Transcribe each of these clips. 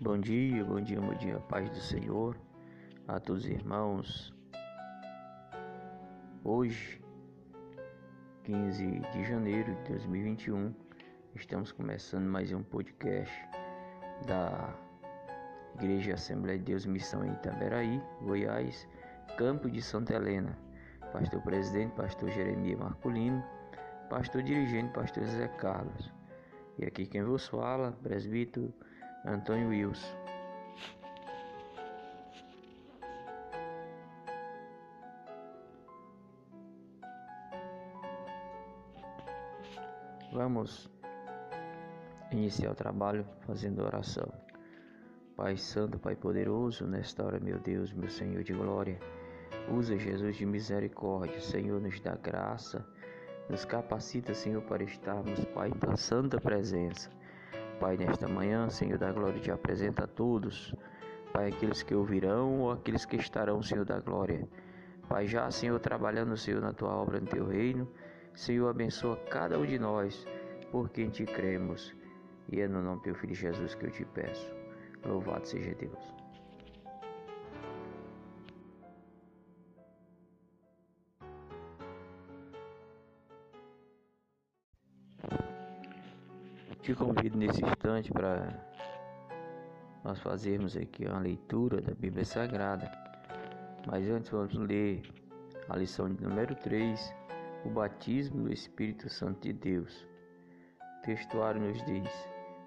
Bom dia, bom dia, bom dia, paz do Senhor a todos os irmãos. Hoje, 15 de janeiro de 2021, estamos começando mais um podcast da Igreja Assembleia de Deus Missão em Itaberaí, Goiás, Campo de Santa Helena. Pastor presidente, pastor Jeremias Marculino, pastor dirigente, pastor José Carlos. E aqui quem vos fala, presbítero Antônio Wilson. Vamos iniciar o trabalho fazendo oração. Pai Santo, Pai Poderoso, nesta hora, meu Deus, meu Senhor de glória, usa Jesus de misericórdia, Senhor, nos dá graça, nos capacita, Senhor, para estarmos, Pai, tua santa presença. Pai, nesta manhã, Senhor da glória, te apresenta a todos, Pai, aqueles que ouvirão ou aqueles que estarão, Senhor da glória. Pai, já, Senhor, trabalhando, Senhor, na tua obra, no teu reino, Senhor, abençoa cada um de nós, por quem te cremos. E é no nome do teu Filho Jesus que eu te peço. Louvado seja Deus. Te convido nesse instante para nós fazermos aqui uma leitura da Bíblia Sagrada. Mas antes vamos ler a lição de número 3, o batismo do Espírito Santo de Deus. O textuário nos diz: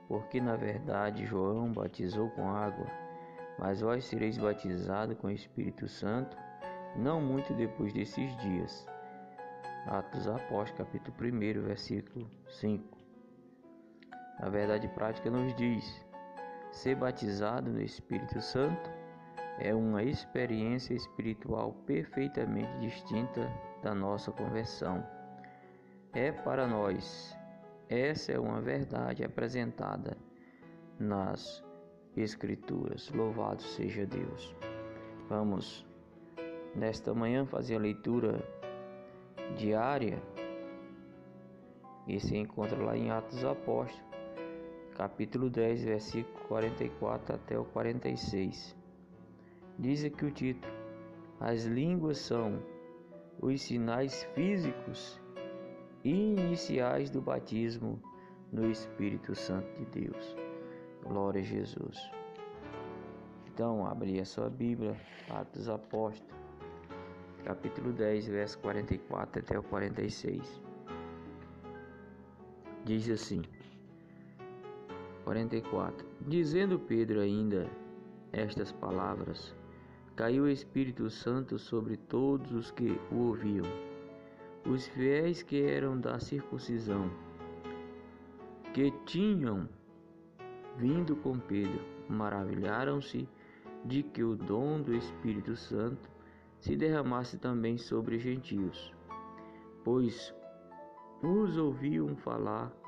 Porque na verdade João batizou com água, mas vós sereis batizados com o Espírito Santo, não muito depois desses dias. Atos Apóstolos, capítulo 1, versículo 5. A verdade prática nos diz: ser batizado no Espírito Santo é uma experiência espiritual perfeitamente distinta da nossa conversão. É para nós, essa é uma verdade apresentada nas Escrituras. Louvado seja Deus. Vamos, nesta manhã, fazer a leitura diária e se encontra lá em Atos Apóstolos capítulo 10, versículo 44 até o 46. Diz aqui o título: As línguas são os sinais físicos iniciais do batismo no Espírito Santo de Deus. Glória a Jesus. Então, abri a sua Bíblia, Atos Apóstolos, capítulo 10, verso 44 até o 46. Diz assim: 44. Dizendo Pedro ainda estas palavras, caiu o Espírito Santo sobre todos os que o ouviam. Os fiéis que eram da circuncisão, que tinham vindo com Pedro, maravilharam-se de que o dom do Espírito Santo se derramasse também sobre os gentios, pois os ouviam falar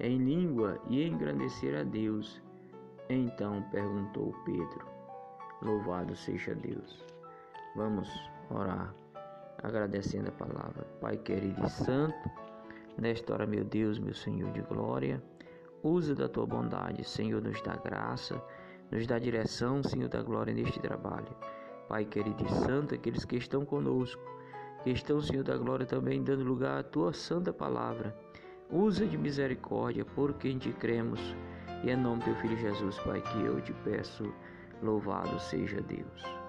em língua e engrandecer a Deus. Então perguntou Pedro: Louvado seja Deus. Vamos orar, agradecendo a palavra. Pai querido e santo, nesta hora, meu Deus, meu Senhor de glória, usa da tua bondade, Senhor, nos dá graça, nos dá direção, Senhor da glória, neste trabalho. Pai querido e santo, aqueles que estão conosco, que estão, Senhor da glória, também dando lugar à tua santa palavra. Usa de misericórdia por quem te cremos. E é nome do teu filho Jesus, Pai, que eu te peço. Louvado seja Deus.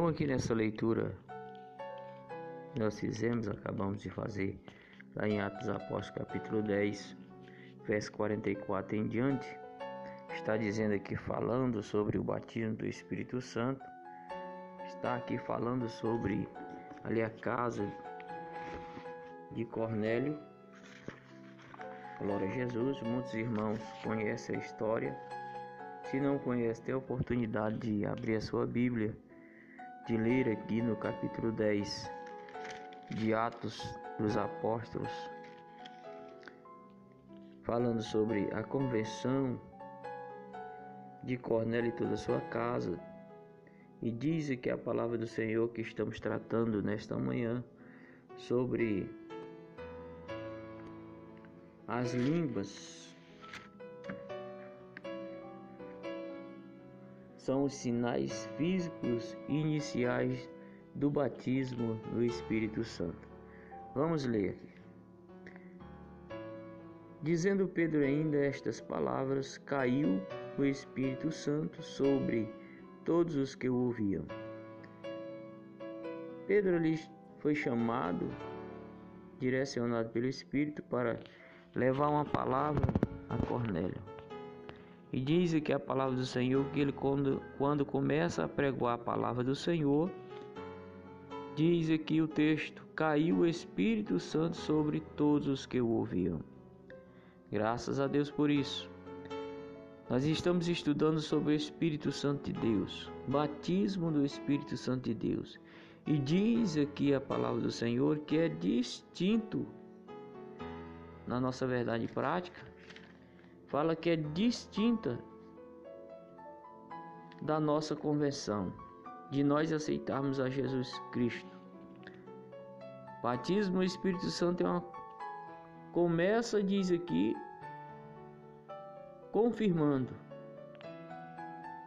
Então, aqui nessa leitura, nós fizemos, acabamos de fazer, lá em Atos Apóstolos, capítulo 10, verso 44 em diante, está dizendo aqui, falando sobre o batismo do Espírito Santo, está aqui falando sobre ali a casa de Cornélio. Glória a Jesus, muitos irmãos conhecem a história. Se não conhece, tem a oportunidade de abrir a sua Bíblia de ler aqui no capítulo 10 de Atos dos Apóstolos, falando sobre a convenção de Cornélio e toda a sua casa. E diz que a palavra do Senhor que estamos tratando nesta manhã sobre as línguas são os sinais físicos iniciais do batismo no Espírito Santo. Vamos ler aqui. Dizendo Pedro ainda estas palavras, caiu o Espírito Santo sobre todos os que o ouviam. Pedro foi chamado, direcionado pelo Espírito, para levar uma palavra a Cornélio. E diz que a palavra do Senhor, que ele quando, quando começa a pregoar a palavra do Senhor, diz aqui o texto: caiu o Espírito Santo sobre todos os que o ouviam. Graças a Deus por isso. Nós estamos estudando sobre o Espírito Santo de Deus, batismo do Espírito Santo de Deus. E diz aqui a palavra do Senhor que é distinto na nossa verdade prática fala que é distinta da nossa conversão, de nós aceitarmos a Jesus Cristo. Batismo no Espírito Santo é uma começa diz aqui confirmando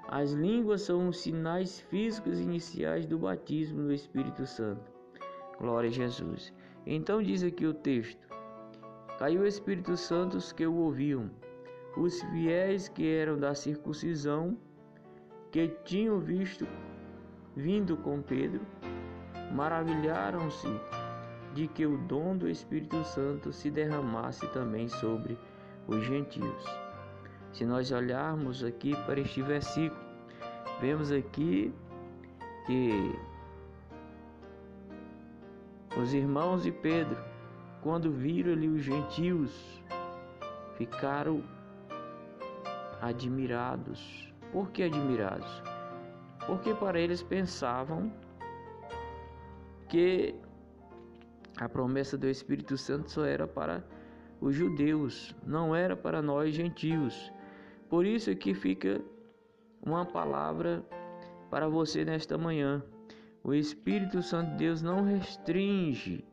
as línguas são os sinais físicos iniciais do batismo no Espírito Santo. Glória a Jesus. Então diz aqui o texto: Caiu o Espírito Santo os que o ouviam os fiéis que eram da circuncisão, que tinham visto vindo com Pedro, maravilharam-se de que o dom do Espírito Santo se derramasse também sobre os gentios. Se nós olharmos aqui para este versículo, vemos aqui que os irmãos de Pedro, quando viram ali os gentios, ficaram admirados. Por que admirados? Porque para eles pensavam que a promessa do Espírito Santo só era para os judeus, não era para nós gentios. Por isso que fica uma palavra para você nesta manhã. O Espírito Santo de Deus não restringe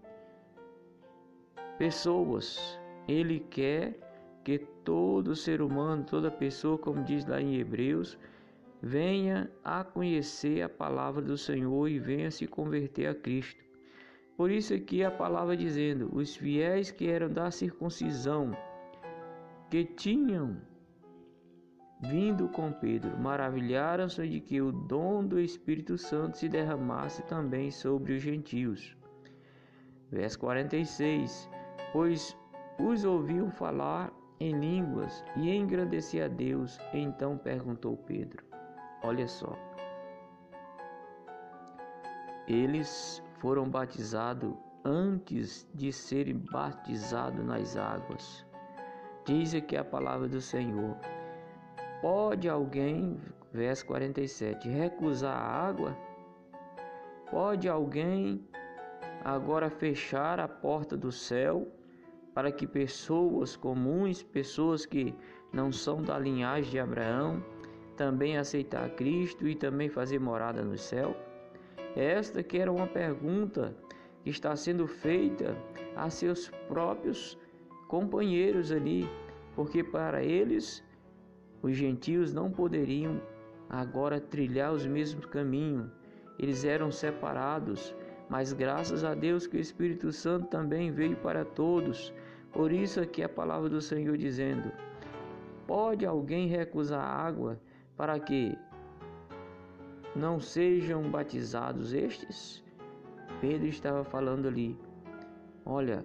pessoas. Ele quer que todo ser humano, toda pessoa, como diz lá em Hebreus, venha a conhecer a palavra do Senhor e venha se converter a Cristo. Por isso aqui a palavra dizendo: os fiéis que eram da circuncisão, que tinham vindo com Pedro, maravilharam-se de que o dom do Espírito Santo se derramasse também sobre os gentios. Verso 46: Pois os ouviam falar em línguas e engrandecer a Deus. Então perguntou Pedro: Olha só. Eles foram batizados antes de serem batizados nas águas. Diz aqui a palavra do Senhor. Pode alguém, verso 47, recusar a água? Pode alguém agora fechar a porta do céu para que pessoas comuns, pessoas que não são da linhagem de Abraão, também aceitar Cristo e também fazer morada no céu? Esta que era uma pergunta que está sendo feita a seus próprios companheiros ali, porque para eles os gentios não poderiam agora trilhar os mesmos caminhos. Eles eram separados, mas graças a Deus que o Espírito Santo também veio para todos. Por isso aqui a palavra do Senhor dizendo: Pode alguém recusar água para que não sejam batizados estes? Pedro estava falando ali. Olha,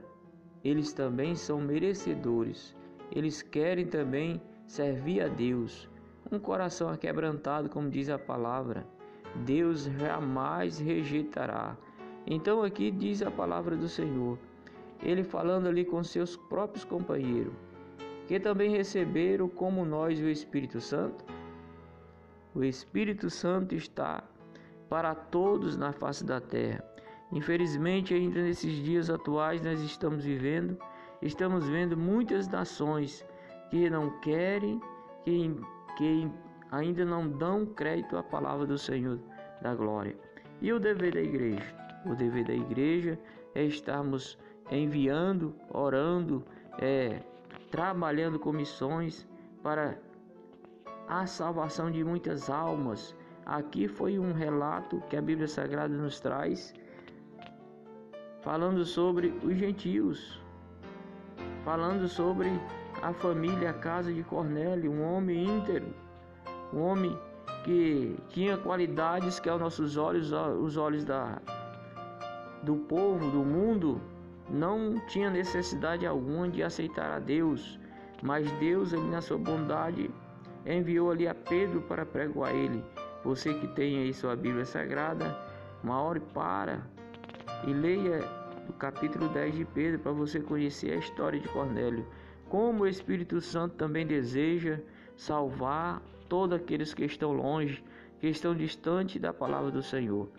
eles também são merecedores. Eles querem também servir a Deus. Um coração aquebrantado, como diz a palavra, Deus jamais rejeitará. Então aqui diz a palavra do Senhor. Ele falando ali com seus próprios companheiros, que também receberam como nós o Espírito Santo. O Espírito Santo está para todos na face da terra. Infelizmente, ainda nesses dias atuais nós estamos vivendo, estamos vendo muitas nações que não querem, que, que ainda não dão crédito à palavra do Senhor da glória. E o dever da igreja? O dever da igreja é estarmos enviando, orando, é, trabalhando com missões para a salvação de muitas almas. Aqui foi um relato que a Bíblia Sagrada nos traz falando sobre os gentios, falando sobre a família, a casa de Cornélio, um homem íntegro, um homem que tinha qualidades que aos nossos olhos, os olhos da, do povo, do mundo, não tinha necessidade alguma de aceitar a Deus, mas Deus, ali na sua bondade, enviou ali a Pedro para pregar a ele. Você que tem aí sua Bíblia Sagrada, uma hora para e leia o capítulo 10 de Pedro para você conhecer a história de Cornélio. Como o Espírito Santo também deseja salvar todos aqueles que estão longe, que estão distantes da palavra do Senhor.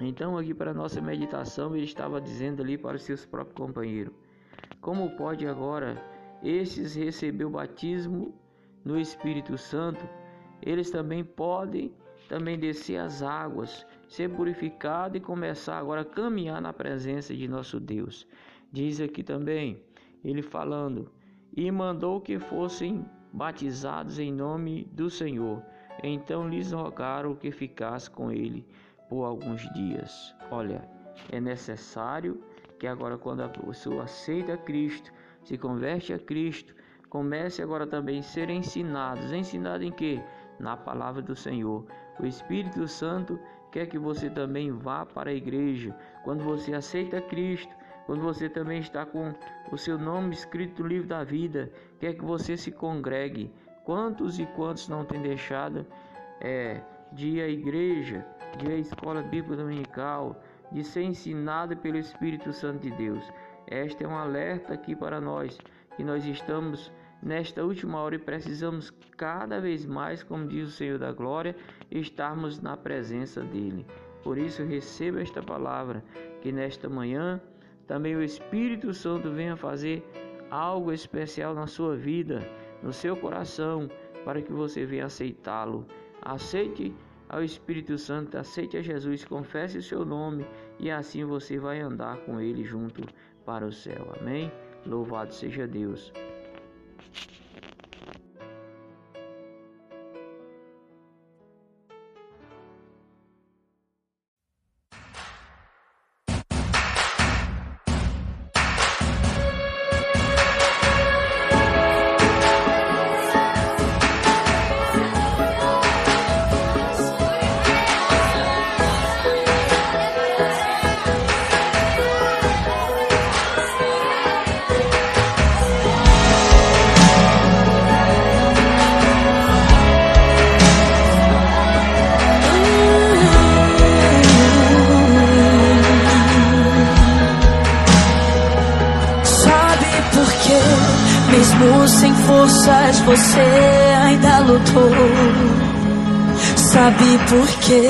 Então, aqui para nossa meditação, ele estava dizendo ali para os seus próprios companheiros: Como pode agora esses receber o batismo no Espírito Santo? Eles também podem também descer as águas ser purificado e começar agora a caminhar na presença de nosso Deus. Diz aqui também, ele falando, e mandou que fossem batizados em nome do Senhor. Então lhes rogaram que ficasse com ele por alguns dias. Olha, é necessário que agora, quando a pessoa aceita Cristo, se converte a Cristo, comece agora também a ser ensinados. Ensinado em que? Na palavra do Senhor. O Espírito Santo quer que você também vá para a igreja. Quando você aceita Cristo, quando você também está com o seu nome escrito no livro da vida, quer que você se congregue. Quantos e quantos não têm deixado é, de à igreja, de à escola bíblica dominical, de ser ensinado pelo Espírito Santo de Deus? Este é um alerta aqui para nós, que nós estamos nesta última hora e precisamos cada vez mais, como diz o Senhor da Glória, estarmos na presença dEle. Por isso, receba esta palavra, que nesta manhã também o Espírito Santo venha fazer algo especial na sua vida, no seu coração, para que você venha aceitá-lo. Aceite ao Espírito Santo, aceite a Jesus, confesse o seu nome e assim você vai andar com ele junto para o céu. Amém? Louvado seja Deus. Sabe por quê?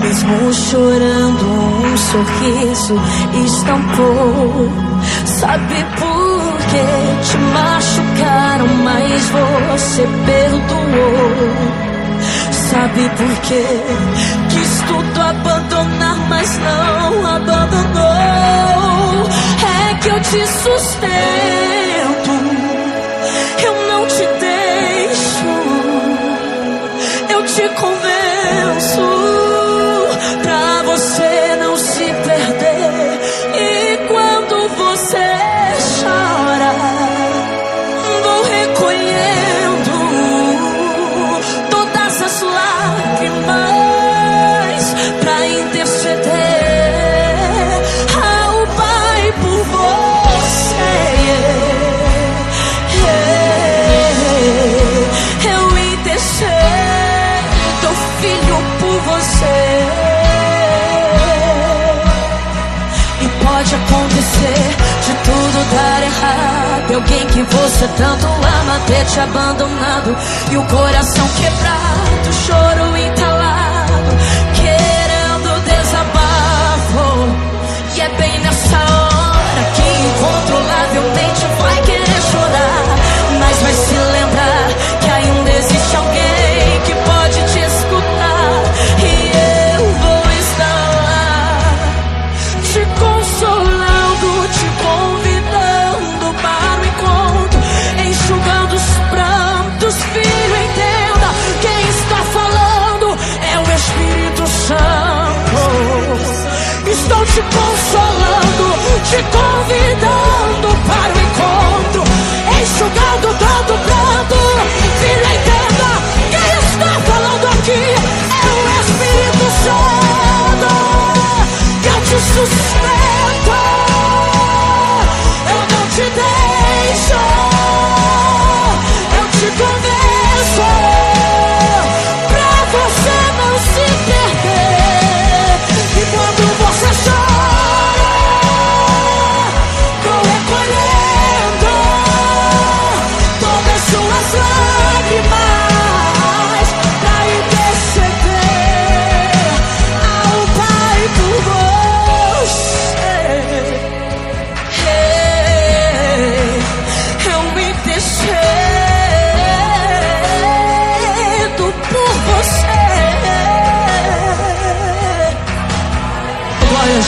Mesmo chorando, um sorriso estampou. Sabe por quê? Te machucaram, mas você perdoou. Sabe por quê? Quis tudo abandonar, mas não abandonou. É que eu te sustento. Eu não te deixo, eu te convenço Alguém que você tanto ama ter te abandonado. E o coração quebrado, choro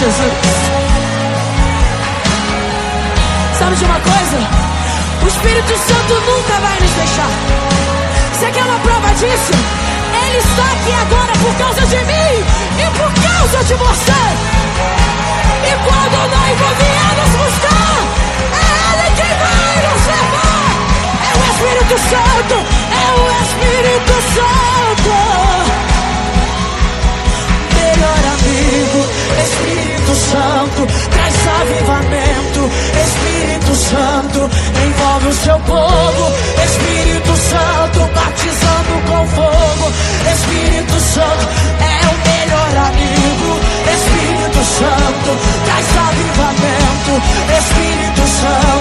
Jesus. Sabe de uma coisa? O Espírito Santo nunca vai nos deixar. Você quer uma prova disso? Ele está aqui agora por causa de mim e por causa de você. E quando o noivo vier nos buscar, é Ele quem vai nos levar. É o Espírito Santo, Espírito Santo, é o melhor amigo. Espírito Santo, traz avivamento. Espírito Santo,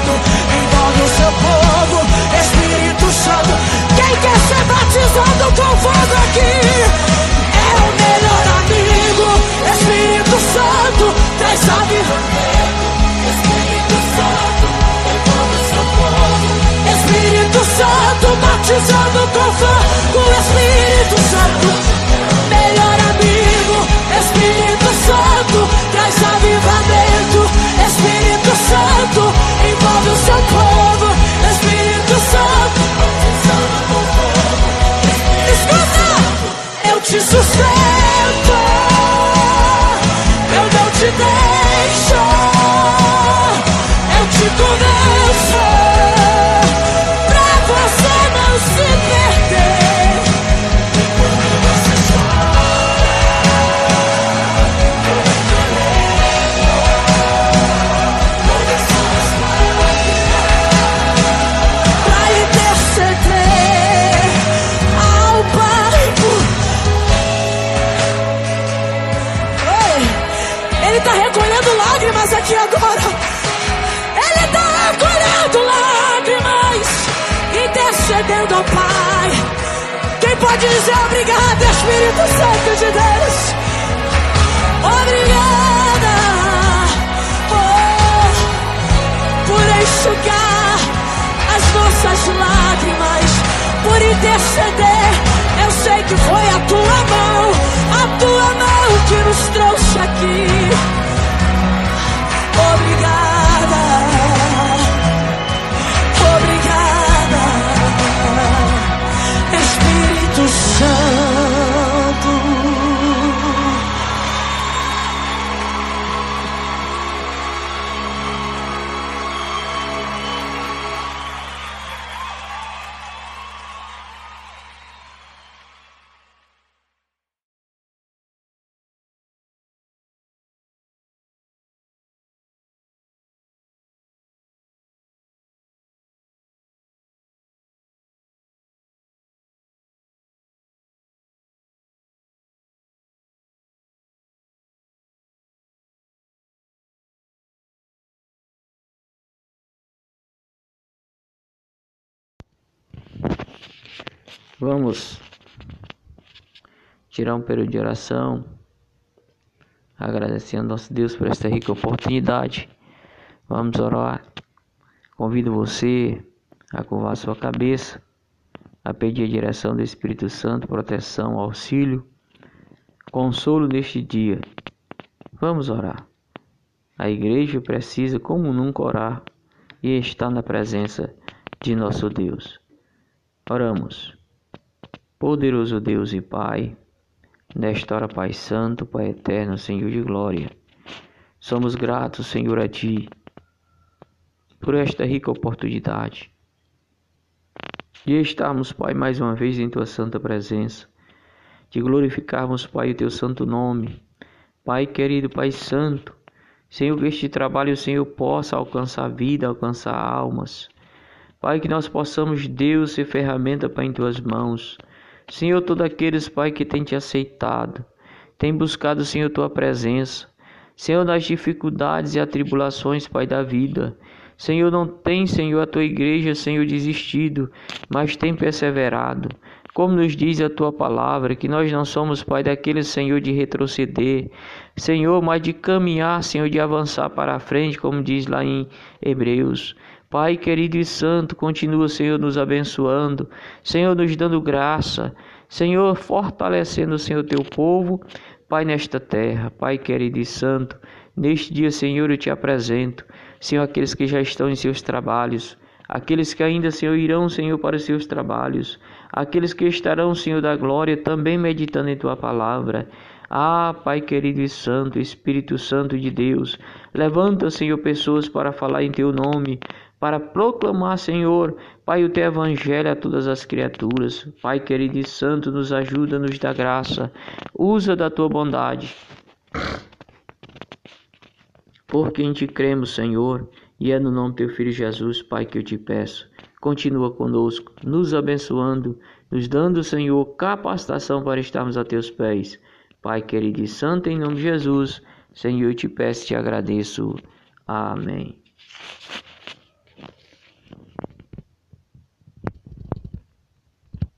Santo, batizando com fogo. Espírito Santo, Oi, Ele tá recolhendo lágrimas aqui agora. Ele tá recolhendo lágrimas, intercedendo ao Pai. Quem pode dizer obrigado, Espírito Santo de Deus? Obrigada oh, por enxugar as nossas lágrimas, por interceder. Eu sei que foi a tua mão, a tua mão que nos trouxe aqui. Obrigada, Vamos tirar um período de oração, agradecendo a nosso Deus por esta rica oportunidade. Vamos orar. Convido você a curvar sua cabeça, a pedir a direção do Espírito Santo, proteção, auxílio, consolo neste dia. Vamos orar. A igreja precisa, como nunca, orar e estar na presença de nosso Deus. Oramos. Poderoso Deus e Pai, nesta hora, Pai Santo, Pai Eterno, Senhor de Glória, somos gratos, Senhor, a Ti, por esta rica oportunidade de estarmos, Pai, mais uma vez em Tua santa presença, de glorificarmos, Pai, o Teu santo nome. Pai querido, Pai Santo, Senhor, que este trabalho, Senhor, possa alcançar vida, alcançar almas. Pai, que nós possamos, Deus, ser ferramenta, Pai, em Tuas mãos. Senhor, todos aqueles, Pai, que têm Te aceitado, têm buscado, Senhor, Tua presença. Senhor, nas dificuldades e atribulações, Pai, da vida. Senhor, não tem, Senhor, a Tua igreja, Senhor, desistido, mas tem perseverado. Como nos diz a tua palavra, que nós não somos, Pai, daquele Senhor de retroceder, Senhor, mas de caminhar, Senhor, de avançar para a frente, como diz lá em Hebreus. Pai querido e santo, continua, Senhor, nos abençoando, Senhor, nos dando graça, Senhor, fortalecendo, Senhor, teu povo, Pai, nesta terra, Pai querido e santo, neste dia, Senhor, eu te apresento, Senhor, aqueles que já estão em seus trabalhos, aqueles que ainda, Senhor, irão, Senhor, para os seus trabalhos, aqueles que estarão, Senhor da glória, também meditando em tua palavra. Ah, Pai querido e santo, Espírito Santo de Deus, levanta, Senhor, pessoas para falar em teu nome, para proclamar, Senhor, Pai, o teu evangelho a todas as criaturas. Pai querido e santo, nos ajuda, nos dá graça. Usa da tua bondade. Por quem te cremos, Senhor, e é no nome do teu filho Jesus, Pai, que eu te peço. Continua conosco, nos abençoando, nos dando, Senhor, capacitação para estarmos a teus pés. Pai querido e santo, em nome de Jesus, Senhor, eu te peço e te agradeço. Amém.